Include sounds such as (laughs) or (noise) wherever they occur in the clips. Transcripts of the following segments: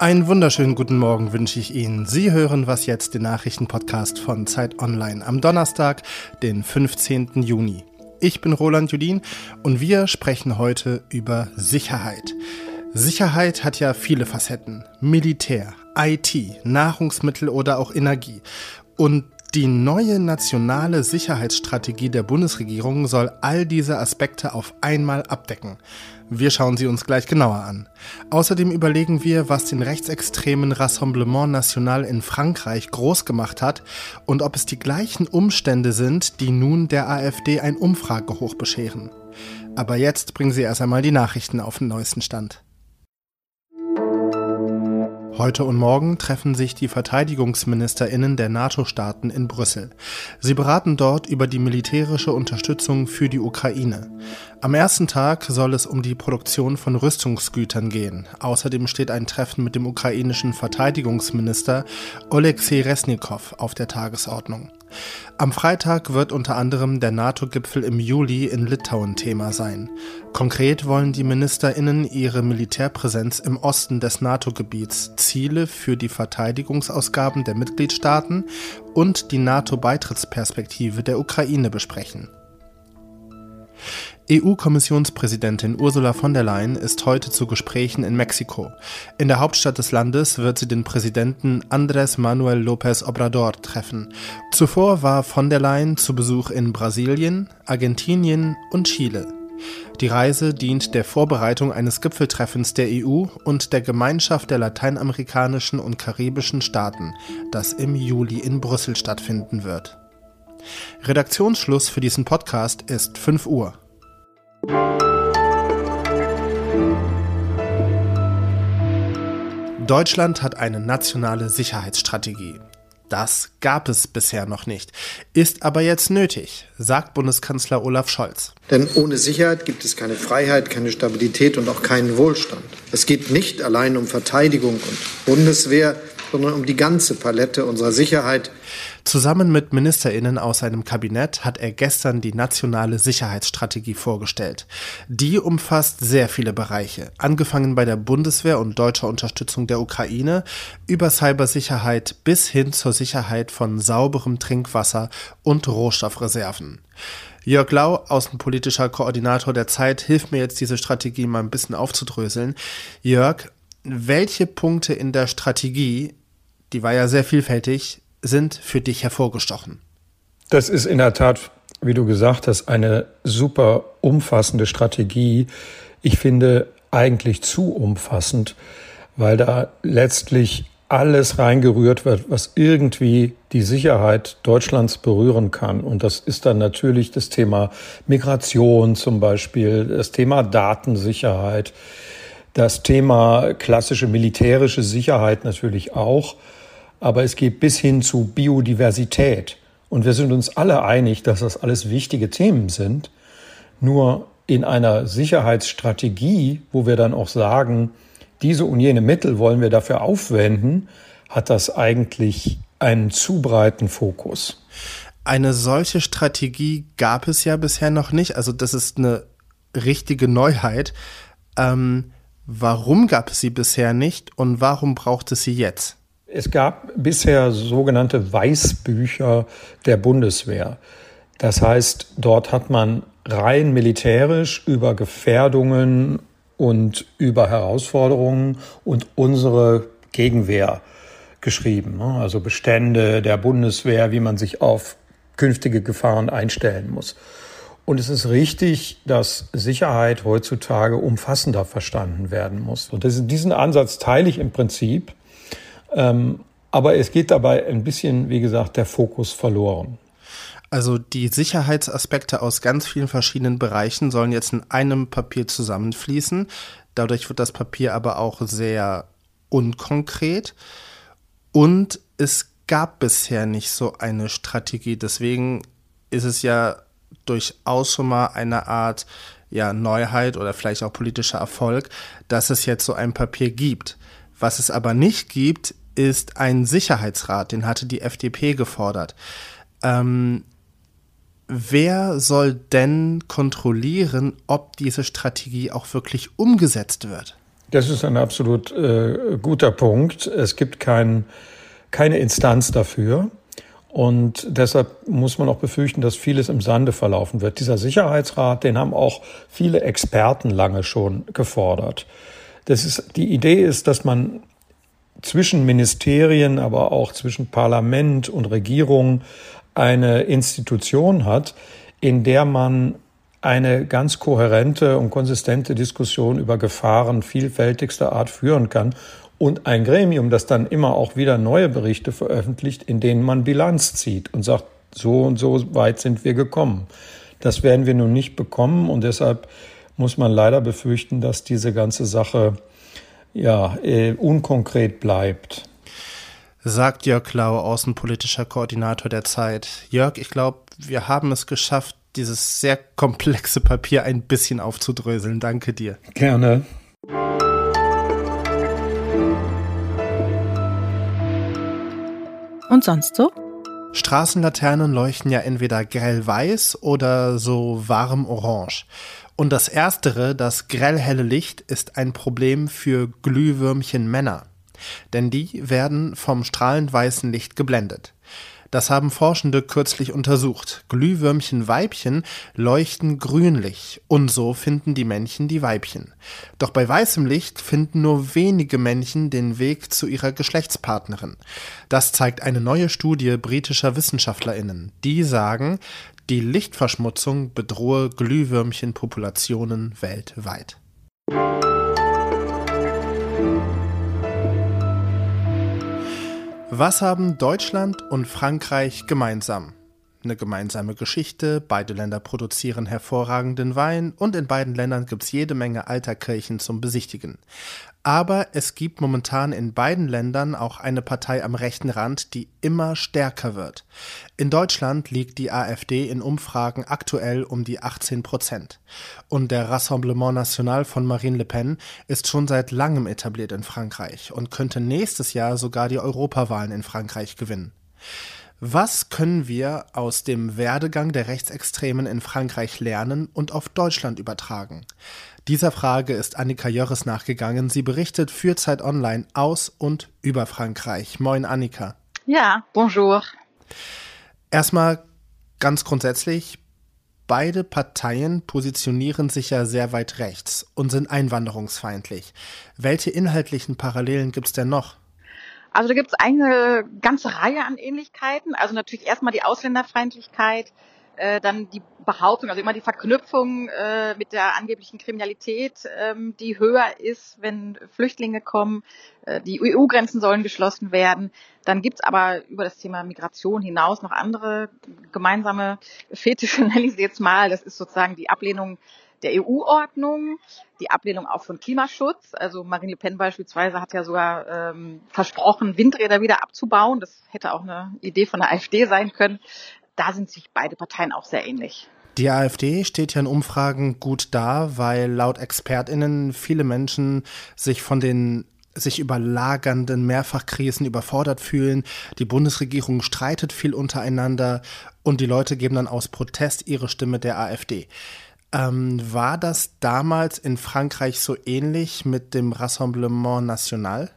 Einen wunderschönen guten Morgen wünsche ich Ihnen. Sie hören was jetzt, den Nachrichtenpodcast von Zeit Online am Donnerstag, den 15. Juni. Ich bin Roland Judin und wir sprechen heute über Sicherheit. Sicherheit hat ja viele Facetten. Militär, IT, Nahrungsmittel oder auch Energie. Und die neue nationale Sicherheitsstrategie der Bundesregierung soll all diese Aspekte auf einmal abdecken. Wir schauen sie uns gleich genauer an. Außerdem überlegen wir, was den rechtsextremen Rassemblement National in Frankreich groß gemacht hat und ob es die gleichen Umstände sind, die nun der AfD ein Umfragehoch bescheren. Aber jetzt bringen Sie erst einmal die Nachrichten auf den neuesten Stand. Heute und morgen treffen sich die Verteidigungsministerinnen der NATO-Staaten in Brüssel. Sie beraten dort über die militärische Unterstützung für die Ukraine. Am ersten Tag soll es um die Produktion von Rüstungsgütern gehen. Außerdem steht ein Treffen mit dem ukrainischen Verteidigungsminister Oleksiy Resnikow auf der Tagesordnung. Am Freitag wird unter anderem der NATO-Gipfel im Juli in Litauen Thema sein. Konkret wollen die Ministerinnen ihre Militärpräsenz im Osten des NATO-Gebiets, Ziele für die Verteidigungsausgaben der Mitgliedstaaten und die NATO-Beitrittsperspektive der Ukraine besprechen. EU-Kommissionspräsidentin Ursula von der Leyen ist heute zu Gesprächen in Mexiko. In der Hauptstadt des Landes wird sie den Präsidenten Andrés Manuel López Obrador treffen. Zuvor war von der Leyen zu Besuch in Brasilien, Argentinien und Chile. Die Reise dient der Vorbereitung eines Gipfeltreffens der EU und der Gemeinschaft der lateinamerikanischen und karibischen Staaten, das im Juli in Brüssel stattfinden wird. Redaktionsschluss für diesen Podcast ist 5 Uhr. Deutschland hat eine nationale Sicherheitsstrategie. Das gab es bisher noch nicht, ist aber jetzt nötig, sagt Bundeskanzler Olaf Scholz. Denn ohne Sicherheit gibt es keine Freiheit, keine Stabilität und auch keinen Wohlstand. Es geht nicht allein um Verteidigung und Bundeswehr, sondern um die ganze Palette unserer Sicherheit. Zusammen mit Ministerinnen aus seinem Kabinett hat er gestern die nationale Sicherheitsstrategie vorgestellt. Die umfasst sehr viele Bereiche, angefangen bei der Bundeswehr und deutscher Unterstützung der Ukraine, über Cybersicherheit bis hin zur Sicherheit von sauberem Trinkwasser und Rohstoffreserven. Jörg Lau, außenpolitischer Koordinator der Zeit, hilft mir jetzt, diese Strategie mal ein bisschen aufzudröseln. Jörg, welche Punkte in der Strategie, die war ja sehr vielfältig, sind für dich hervorgestochen? Das ist in der Tat, wie du gesagt hast, eine super umfassende Strategie. Ich finde eigentlich zu umfassend, weil da letztlich alles reingerührt wird, was irgendwie die Sicherheit Deutschlands berühren kann. Und das ist dann natürlich das Thema Migration zum Beispiel, das Thema Datensicherheit, das Thema klassische militärische Sicherheit natürlich auch aber es geht bis hin zu Biodiversität. Und wir sind uns alle einig, dass das alles wichtige Themen sind. Nur in einer Sicherheitsstrategie, wo wir dann auch sagen, diese und jene Mittel wollen wir dafür aufwenden, hat das eigentlich einen zu breiten Fokus. Eine solche Strategie gab es ja bisher noch nicht. Also das ist eine richtige Neuheit. Ähm, warum gab es sie bisher nicht und warum braucht es sie jetzt? Es gab bisher sogenannte Weißbücher der Bundeswehr. Das heißt, dort hat man rein militärisch über Gefährdungen und über Herausforderungen und unsere Gegenwehr geschrieben. Ne? Also Bestände der Bundeswehr, wie man sich auf künftige Gefahren einstellen muss. Und es ist richtig, dass Sicherheit heutzutage umfassender verstanden werden muss. Und diesen Ansatz teile ich im Prinzip. Ähm, aber es geht dabei ein bisschen, wie gesagt, der Fokus verloren. Also die Sicherheitsaspekte aus ganz vielen verschiedenen Bereichen sollen jetzt in einem Papier zusammenfließen. Dadurch wird das Papier aber auch sehr unkonkret. Und es gab bisher nicht so eine Strategie. Deswegen ist es ja durchaus schon mal eine Art ja, Neuheit oder vielleicht auch politischer Erfolg, dass es jetzt so ein Papier gibt. Was es aber nicht gibt, ist ein Sicherheitsrat, den hatte die FDP gefordert. Ähm, wer soll denn kontrollieren, ob diese Strategie auch wirklich umgesetzt wird? Das ist ein absolut äh, guter Punkt. Es gibt kein, keine Instanz dafür. Und deshalb muss man auch befürchten, dass vieles im Sande verlaufen wird. Dieser Sicherheitsrat, den haben auch viele Experten lange schon gefordert. Das ist, die Idee ist, dass man zwischen Ministerien, aber auch zwischen Parlament und Regierung eine Institution hat, in der man eine ganz kohärente und konsistente Diskussion über Gefahren vielfältigster Art führen kann und ein Gremium, das dann immer auch wieder neue Berichte veröffentlicht, in denen man Bilanz zieht und sagt, so und so weit sind wir gekommen. Das werden wir nun nicht bekommen und deshalb muss man leider befürchten, dass diese ganze Sache ja äh, unkonkret bleibt. Sagt Jörg Lau, außenpolitischer Koordinator der Zeit. Jörg, ich glaube, wir haben es geschafft, dieses sehr komplexe Papier ein bisschen aufzudröseln. Danke dir. Gerne. Und sonst so? Straßenlaternen leuchten ja entweder grell weiß oder so warm orange. Und das erstere, das grell helle Licht, ist ein Problem für Glühwürmchen Männer. Denn die werden vom strahlend weißen Licht geblendet. Das haben Forschende kürzlich untersucht. Glühwürmchen Weibchen leuchten grünlich und so finden die Männchen die Weibchen. Doch bei weißem Licht finden nur wenige Männchen den Weg zu ihrer Geschlechtspartnerin. Das zeigt eine neue Studie britischer Wissenschaftlerinnen. Die sagen, die Lichtverschmutzung bedrohe Glühwürmchenpopulationen weltweit. Was haben Deutschland und Frankreich gemeinsam? Eine gemeinsame Geschichte, beide Länder produzieren hervorragenden Wein und in beiden Ländern gibt es jede Menge alter Kirchen zum Besichtigen. Aber es gibt momentan in beiden Ländern auch eine Partei am rechten Rand, die immer stärker wird. In Deutschland liegt die AfD in Umfragen aktuell um die 18 Prozent. Und der Rassemblement National von Marine Le Pen ist schon seit langem etabliert in Frankreich und könnte nächstes Jahr sogar die Europawahlen in Frankreich gewinnen. Was können wir aus dem Werdegang der Rechtsextremen in Frankreich lernen und auf Deutschland übertragen? Dieser Frage ist Annika Jörres nachgegangen. Sie berichtet für Zeit Online aus und über Frankreich. Moin, Annika. Ja, bonjour. Erstmal ganz grundsätzlich, beide Parteien positionieren sich ja sehr weit rechts und sind einwanderungsfeindlich. Welche inhaltlichen Parallelen gibt es denn noch? Also da gibt es eine ganze Reihe an Ähnlichkeiten. Also natürlich erstmal die Ausländerfeindlichkeit, äh, dann die Behauptung, also immer die Verknüpfung äh, mit der angeblichen Kriminalität, ähm, die höher ist, wenn Flüchtlinge kommen. Äh, die EU-Grenzen sollen geschlossen werden. Dann gibt's aber über das Thema Migration hinaus noch andere gemeinsame Fetische, (laughs) nenne ich sie jetzt mal. Das ist sozusagen die Ablehnung der EU-Ordnung, die Ablehnung auch von Klimaschutz. Also Marine Le Pen beispielsweise hat ja sogar ähm, versprochen, Windräder wieder abzubauen. Das hätte auch eine Idee von der AfD sein können da sind sich beide Parteien auch sehr ähnlich. Die AfD steht ja in Umfragen gut da, weil laut ExpertInnen viele Menschen sich von den sich überlagernden Mehrfachkrisen überfordert fühlen. Die Bundesregierung streitet viel untereinander und die Leute geben dann aus Protest ihre Stimme der AfD. Ähm, war das damals in Frankreich so ähnlich mit dem Rassemblement National?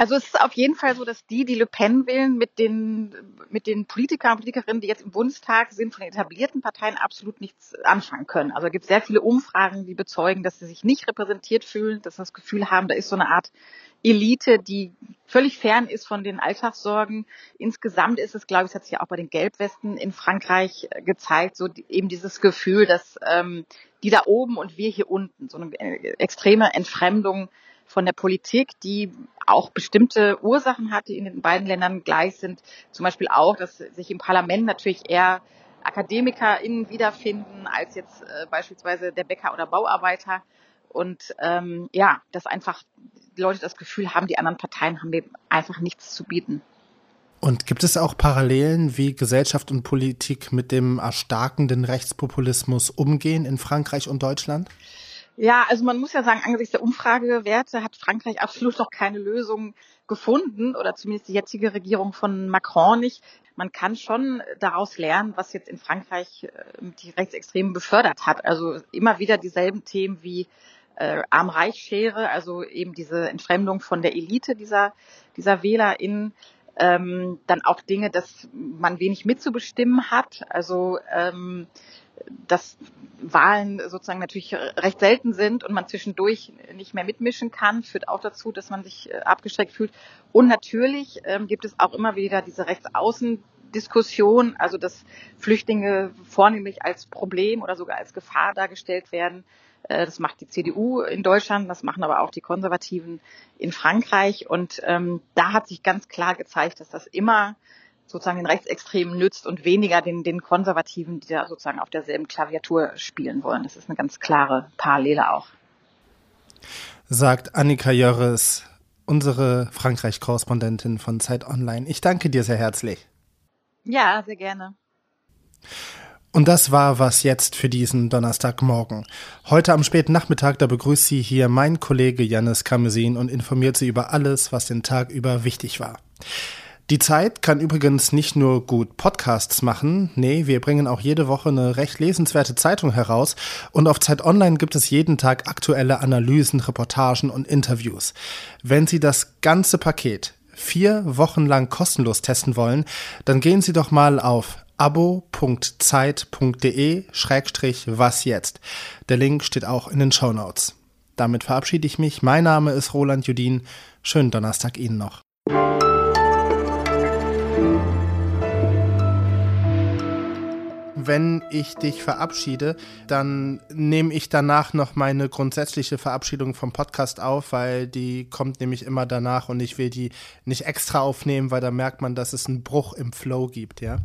Also es ist auf jeden Fall so, dass die, die Le Pen wählen, mit den, mit den Politikern und Politikerinnen, die jetzt im Bundestag sind, von den etablierten Parteien absolut nichts anfangen können. Also es gibt sehr viele Umfragen, die bezeugen, dass sie sich nicht repräsentiert fühlen, dass sie das Gefühl haben, da ist so eine Art Elite, die völlig fern ist von den Alltagssorgen. Insgesamt ist es, glaube ich, hat sich ja auch bei den Gelbwesten in Frankreich äh, gezeigt, so eben dieses Gefühl, dass ähm, die da oben und wir hier unten, so eine äh, extreme Entfremdung von der Politik, die auch bestimmte Ursachen hat, die in den beiden Ländern gleich sind. Zum Beispiel auch, dass sich im Parlament natürlich eher AkademikerInnen wiederfinden als jetzt äh, beispielsweise der Bäcker oder Bauarbeiter. Und ähm, ja, dass einfach Leute das Gefühl haben, die anderen Parteien haben dem einfach nichts zu bieten. Und gibt es auch Parallelen, wie Gesellschaft und Politik mit dem erstarkenden Rechtspopulismus umgehen in Frankreich und Deutschland? Ja, also man muss ja sagen, angesichts der Umfragewerte hat Frankreich absolut noch keine Lösung gefunden oder zumindest die jetzige Regierung von Macron nicht. Man kann schon daraus lernen, was jetzt in Frankreich äh, die Rechtsextremen befördert hat. Also immer wieder dieselben Themen wie äh, Arm-Reich-Schere, also eben diese Entfremdung von der Elite dieser, dieser WählerInnen. Ähm, dann auch Dinge, dass man wenig mitzubestimmen hat. Also ähm, dass Wahlen sozusagen natürlich recht selten sind und man zwischendurch nicht mehr mitmischen kann, führt auch dazu, dass man sich äh, abgeschreckt fühlt. Und natürlich ähm, gibt es auch immer wieder diese Rechtsaußendiskussion, also dass Flüchtlinge vornehmlich als Problem oder sogar als Gefahr dargestellt werden. Äh, das macht die CDU in Deutschland, das machen aber auch die Konservativen in Frankreich. Und ähm, da hat sich ganz klar gezeigt, dass das immer sozusagen den Rechtsextremen nützt und weniger den, den Konservativen, die da sozusagen auf derselben Klaviatur spielen wollen. Das ist eine ganz klare Parallele auch. Sagt Annika Jörres, unsere Frankreich-Korrespondentin von Zeit Online. Ich danke dir sehr herzlich. Ja, sehr gerne. Und das war was jetzt für diesen Donnerstagmorgen. Heute am späten Nachmittag, da begrüßt Sie hier mein Kollege Janis Kamesin und informiert Sie über alles, was den Tag über wichtig war. Die Zeit kann übrigens nicht nur gut Podcasts machen, nee, wir bringen auch jede Woche eine recht lesenswerte Zeitung heraus und auf Zeit Online gibt es jeden Tag aktuelle Analysen, Reportagen und Interviews. Wenn Sie das ganze Paket vier Wochen lang kostenlos testen wollen, dann gehen Sie doch mal auf abo.zeit.de Schrägstrich was jetzt. Der Link steht auch in den Show Notes. Damit verabschiede ich mich. Mein Name ist Roland Judin. Schönen Donnerstag Ihnen noch. Wenn ich dich verabschiede, dann nehme ich danach noch meine grundsätzliche Verabschiedung vom Podcast auf, weil die kommt nämlich immer danach und ich will die nicht extra aufnehmen, weil da merkt man, dass es einen Bruch im Flow gibt, ja.